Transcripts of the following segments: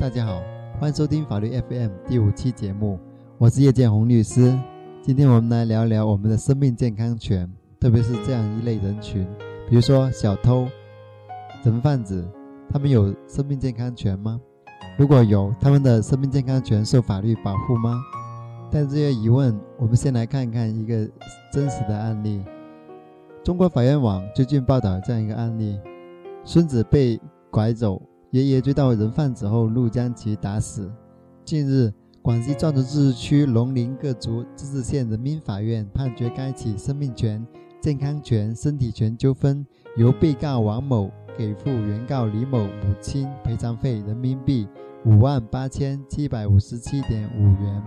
大家好，欢迎收听法律 FM 第五期节目，我是叶建红律师。今天我们来聊聊我们的生命健康权，特别是这样一类人群，比如说小偷、人贩子，他们有生命健康权吗？如果有，他们的生命健康权受法律保护吗？带着这些疑问，我们先来看一看一个真实的案例。中国法院网最近报道这样一个案例：孙子被拐走。爷爷追到人贩子后，怒将其打死。近日，广西壮族自治区龙陵各族自治县人民法院判决该起生命权、健康权、身体权纠纷由被告王某给付原告李某母亲赔偿费人民币五万八千七百五十七点五元。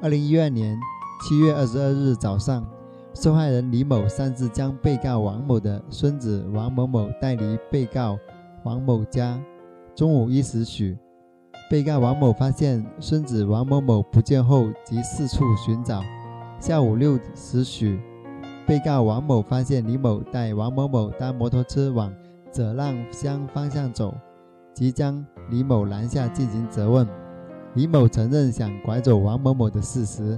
二零一二年七月二十二日早上，受害人李某擅自将被告王某的孙子王某某带离被告。王某家中午一时许，被告王某发现孙子王某某不见后，即四处寻找。下午六时许，被告王某发现李某带王某某搭摩托车往泽浪乡方向走，即将李某拦下进行责问。李某承认想拐走王某某的事实。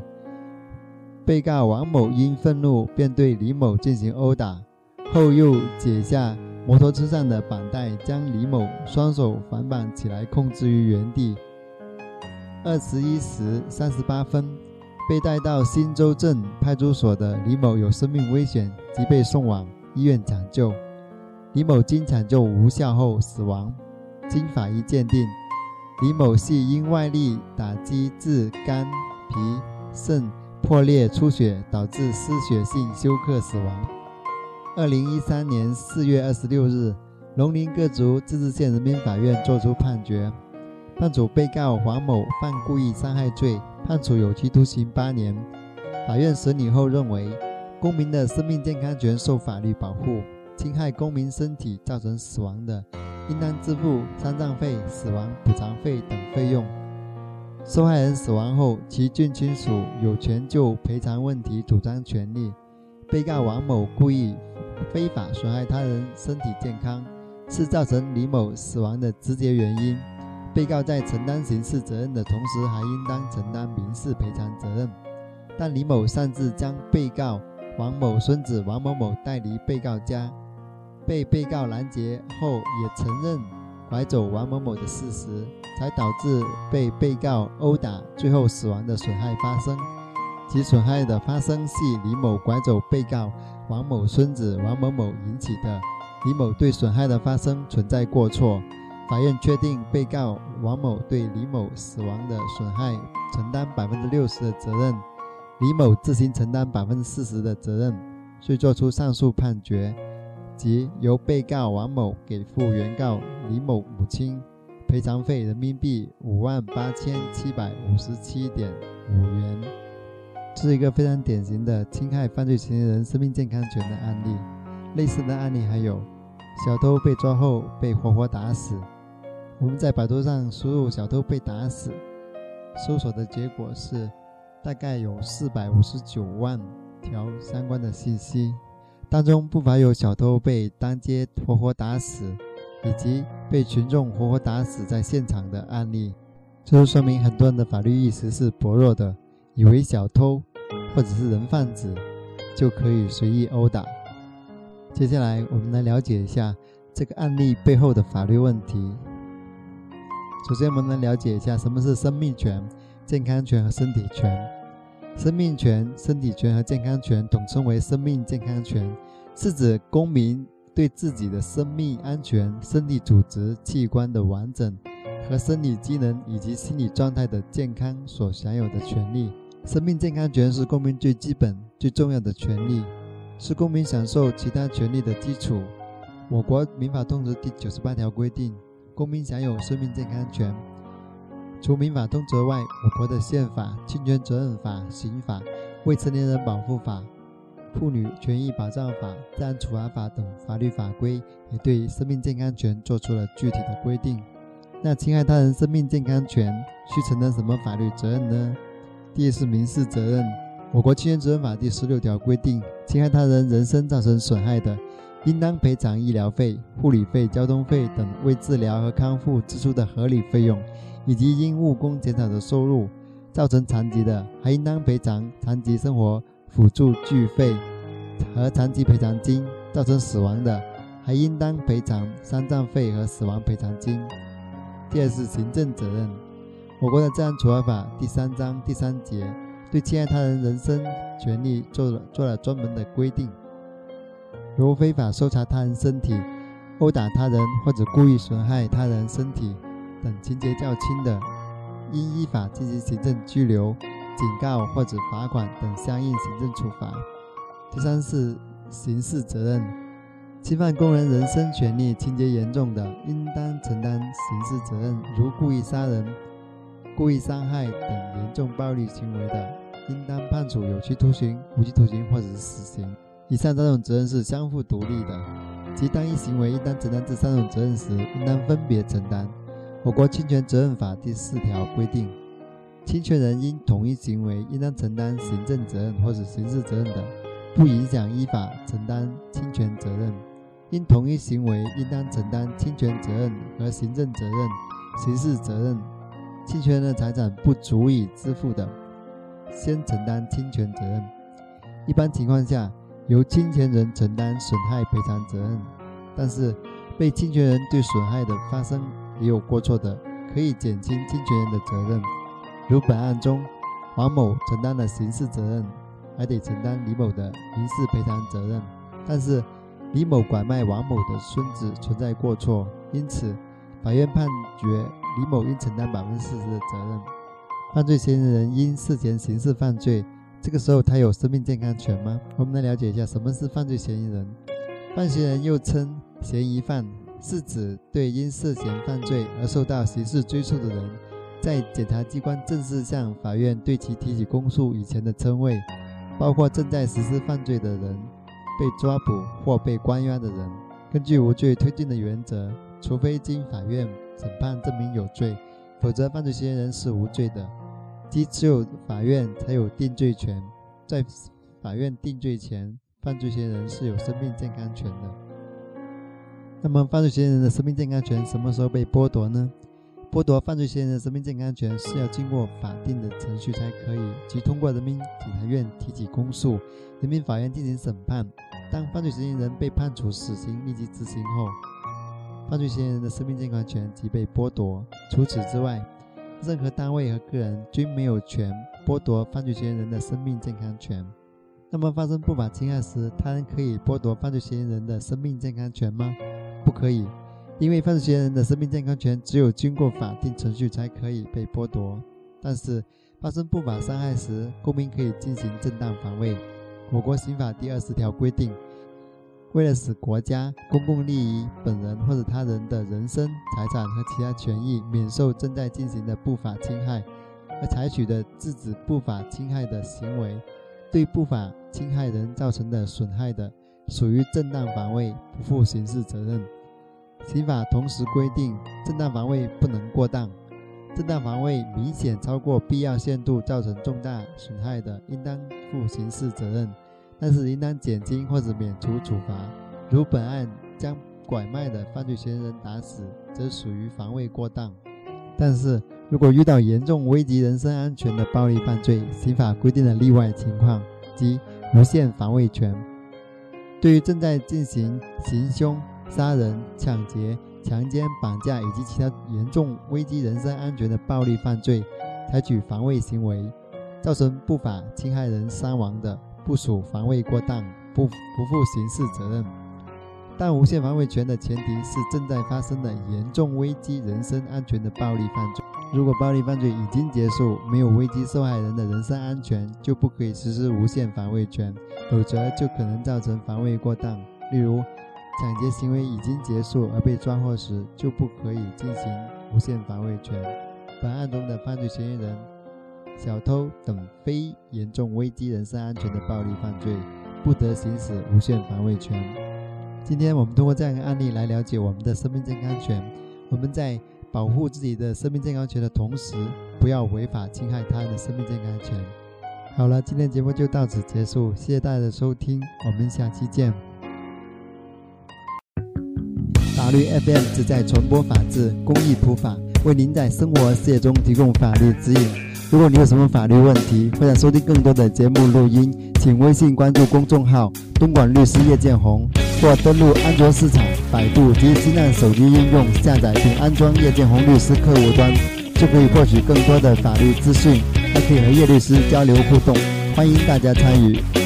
被告王某因愤怒，便对李某进行殴打，后又解下。摩托车上的绑带将李某双手反绑起来，控制于原地。二十一时三十八分，被带到新洲镇派出所的李某有生命危险，即被送往医院抢救。李某经抢救无效后死亡。经法医鉴定，李某系因外力打击致肝、脾、肾破裂出血，导致失血性休克死亡。二零一三年四月二十六日，龙陵各族自治县人民法院作出判决，判处被告黄某犯故意伤害罪，判处有期徒刑八年。法院审理后认为，公民的生命健康权受法律保护，侵害公民身体造成死亡的，应当支付丧葬费、死亡补偿费等费用。受害人死亡后，其近亲属有权就赔偿问题主张权利。被告王某故意。非法损害他人身体健康是造成李某死亡的直接原因。被告在承担刑事责任的同时，还应当承担民事赔偿责任。但李某擅自将被告王某孙子王某某带离被告家，被被告拦截后也承认拐走王某某的事实，才导致被被告殴打，最后死亡的损害发生。其损害的发生系李某拐走被告。王某孙子王某某引起的，李某对损害的发生存在过错，法院确定被告王某对李某死亡的损害承担百分之六十的责任，李某自行承担百分之四十的责任，遂作出上述判决，即由被告王某给付原告李某母亲赔偿费人民币五万八千七百五十七点五元。是一个非常典型的侵害犯罪嫌疑人生命健康权的案例。类似的案例还有：小偷被抓后被活活打死。我们在百度上输入“小偷被打死”，搜索的结果是大概有四百五十九万条相关的信息，当中不乏有小偷被当街活活打死，以及被群众活活打死在现场的案例。这就说明很多人的法律意识是薄弱的。以为小偷或者是人贩子就可以随意殴打。接下来，我们来了解一下这个案例背后的法律问题。首先，我们来了解一下什么是生命权、健康权和身体权。生命权、身体权和健康权统称为生命健康权，是指公民对自己的生命安全、身体组织器官的完整和生理机能以及心理状态的健康所享有的权利。生命健康权是公民最基本、最重要的权利，是公民享受其他权利的基础。我国民法通则第九十八条规定，公民享有生命健康权。除民法通则外，我国的宪法、侵权责任法、刑法、未成年人保护法、妇女权益保障法、治安处罚法等法律法规，也对生命健康权作出了具体的规定。那侵害他人生命健康权需承担什么法律责任呢？第一是民事责任。我国侵权责任法第十六条规定，侵害他人人身造成损害的，应当赔偿医疗费、护理费、交通费等为治疗和康复支出的合理费用，以及因误工减少的收入造成残疾的，还应当赔偿残疾生活辅助具费和残疾赔偿金；造成死亡的，还应当赔偿丧葬费和死亡赔偿金。第二是行政责任。我国的治安处罚法第三章第三节对侵害他人人身权利做了做了专门的规定，如非法搜查他人身体、殴打他人或者故意损害他人身体等情节较轻的，应依法进行行政拘留、警告或者罚款等相应行政处罚。第三是刑事责任。侵犯工人人身权利、情节严重的，应当承担刑事责任；如故意杀人、故意伤害等严重暴力行为的，应当判处有期徒刑、无期徒刑或者是死刑。以上三种责任是相互独立的，即当一行为应当承担这三种责任时，应当分别承担。我国侵权责任法第四条规定，侵权人因同一行为应当承担行政责任或者刑事责任的，不影响依法承担侵权责任。因同一行为应当承担侵权责任和行政责任、刑事责任。侵权人的财产不足以支付的，先承担侵权责任。一般情况下，由侵权人承担损害赔偿责任。但是，被侵权人对损害的发生也有过错的，可以减轻侵权人的责任。如本案中，王某承担了刑事责任，还得承担李某的民事赔偿责任。但是，李某拐卖王某的孙子存在过错，因此法院判决李某应承担百分之四十的责任。犯罪嫌疑人因涉嫌刑事犯罪，这个时候他有生命健康权吗？我们来了解一下什么是犯罪嫌疑人。犯嫌人又称嫌疑犯，是指对因涉嫌犯罪而受到刑事追诉的人，在检察机关正式向法院对其提起公诉以前的称谓，包括正在实施犯罪的人。被抓捕或被关押的人，根据无罪推定的原则，除非经法院审判证明有罪，否则犯罪嫌疑人是无罪的。即只有法院才有定罪权，在法院定罪前，犯罪嫌疑人是有生命健康权的。那么，犯罪嫌疑人的生命健康权什么时候被剥夺呢？剥夺犯罪嫌疑人的生命健康权是要经过法定的程序才可以，即通过人民检察院提起公诉，人民法院进行审判。当犯罪嫌疑人被判处死刑立即执行后，犯罪嫌疑人的生命健康权即被剥夺。除此之外，任何单位和个人均没有权剥夺犯罪嫌疑人的生命健康权。那么，发生不法侵害时，他人可以剥夺犯罪嫌疑人的生命健康权吗？不可以。因为犯罪嫌疑人的生命健康权只有经过法定程序才可以被剥夺，但是发生不法伤害时，公民可以进行正当防卫。我国刑法第二十条规定，为了使国家公共利益、本人或者他人的人身、财产和其他权益免受正在进行的不法侵害，而采取的制止不法侵害的行为，对不法侵害人造成的损害的，属于正当防卫，不负刑事责任。刑法同时规定，正当防卫不能过当，正当防卫明显超过必要限度，造成重大损害的，应当负刑事责任，但是应当减轻或者免除处罚。如本案将拐卖的犯罪嫌疑人打死，则属于防卫过当。但是如果遇到严重危及人身安全的暴力犯罪，刑法规定的例外情况，即无限防卫权。对于正在进行行凶。杀人、抢劫、强奸、绑架以及其他严重危及人身安全的暴力犯罪，采取防卫行为，造成不法侵害人伤亡的，不属防卫过当，不不负刑事责任。但无限防卫权的前提是正在发生的严重危及人身安全的暴力犯罪。如果暴力犯罪已经结束，没有危及受害人的人身安全，就不可以实施无限防卫权，否则就可能造成防卫过当。例如，抢劫行为已经结束而被抓获时，就不可以进行无限防卫权。本案中的犯罪嫌疑人、小偷等非严重危及人身安全的暴力犯罪，不得行使无限防卫权。今天我们通过这样一个案例来了解我们的生命健康权。我们在保护自己的生命健康权的同时，不要违法侵害他人的生命健康权。好了，今天节目就到此结束，谢谢大家的收听，我们下期见。法律 FM 旨在传播法治、公益普法，为您在生活和事业中提供法律指引。如果你有什么法律问题，或者收听更多的节目录音，请微信关注公众号“东莞律师叶建红”。或登录安卓市场、百度及新浪手机应用下载并安装叶建红律师客户端，就可以获取更多的法律资讯，还可以和叶律师交流互动。欢迎大家参与。